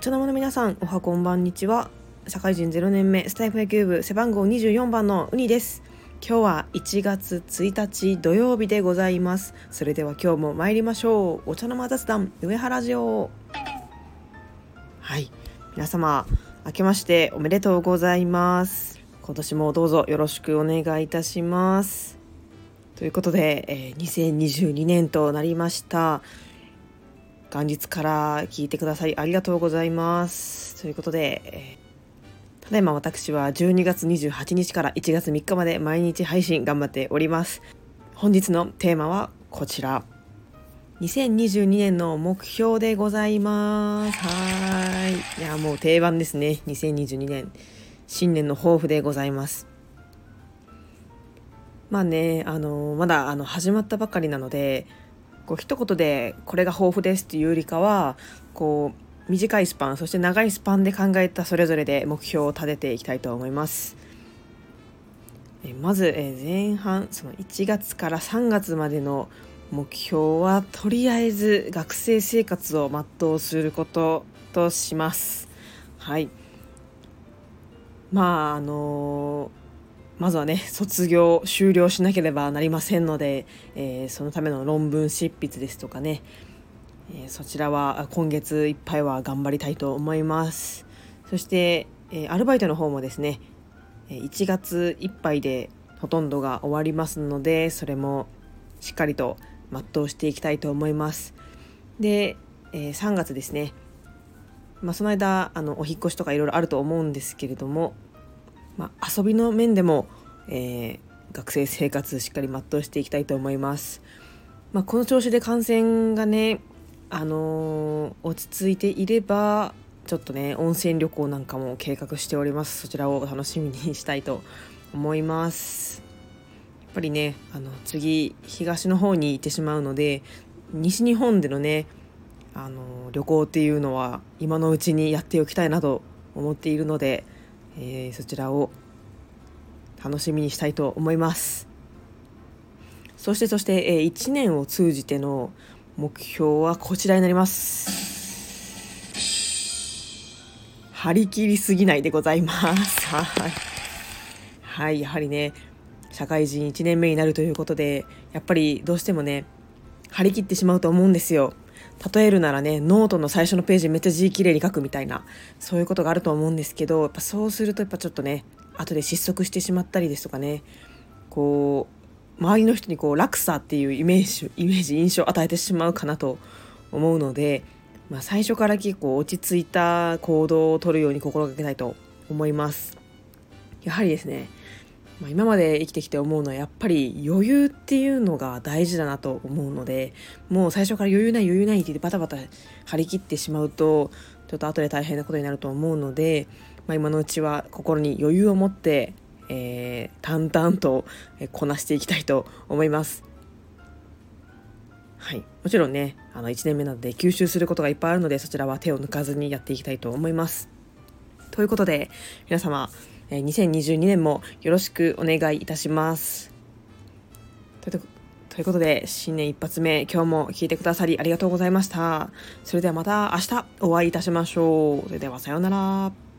お茶の間の皆さんおはこんばんにちは。社会人0年目スタイフ野球部背番号24番のウニです。今日は1月1日土曜日でございます。それでは今日も参りましょう。お茶の間雑談上原城。はい。皆様明けましておめでとうございます。今年もどうぞよろしくお願いいたします。ということで、えー、2022年となりました。元日から聞いてくださりありがとうございます。ということで、ただいま私は12月28日から1月3日まで毎日配信頑張っております。本日のテーマはこちら。2022年の目標でございます。はい。いや、もう定番ですね。2022年。新年の抱負でございます。まあね、あのまだあの始まったばかりなので、こう一言でこれが豊富ですっていうよりかはこう短いスパンそして長いスパンで考えたそれぞれで目標を立てていきたいと思います。えまず、え前半その1月から3月までの目標はとりあえず学生生活を全うすることとします。はいまああのまずはね卒業終了しなければなりませんので、えー、そのための論文執筆ですとかね、えー、そちらは今月いっぱいは頑張りたいと思います。そして、えー、アルバイトの方もですね1月いっぱいでほとんどが終わりますのでそれもしっかりと全うしていきたいと思います。で、え3月ですね。まあ、その間あのお引越しとかいろいろあると思うんですけれどもまあ、遊びの面でも、えー、学生生活しっかり全うしていきたいと思います。まあ、この調子で感染がね、あのー、落ち着いていればちょっとね温泉旅行なんかも計画しておりますそちらを楽しみにしたいと思いますやっぱりねあの次東の方に行ってしまうので西日本でのねあの旅行っていうのは今のうちにやっておきたいなと思っているのでえー、そちらを楽しみにしたいと思います。そしてそして、えー、1年を通じての目標はこちらになります。張り切りすぎないでございます。はい。はいやはりね社会人1年目になるということでやっぱりどうしてもね張り切ってしまうと思うんですよ。例えるならねノートの最初のページめっちゃ字きれいに書くみたいなそういうことがあると思うんですけどやっぱそうするとやっぱちょっとね後で失速してしまったりですとかねこう周りの人にこう落差っていうイメージイメージ印象を与えてしまうかなと思うので、まあ、最初から結構落ち着いた行動をとるように心がけたいと思います。やはりですねまあ、今まで生きてきて思うのはやっぱり余裕っていうのが大事だなと思うのでもう最初から余裕ない余裕ないって言ってバタバタ張り切ってしまうとちょっと後で大変なことになると思うので、まあ、今のうちは心に余裕を持って、えー、淡々とこなしていきたいと思います。はい、もちろんねあの1年目なので吸収することがいっぱいあるのでそちらは手を抜かずにやっていきたいと思います。ということで皆様2022年もよろしくお願いいたします。ということで、新年一発目、今日も聞いてくださりありがとうございました。それではまた明日お会いいたしましょう。それではさようなら。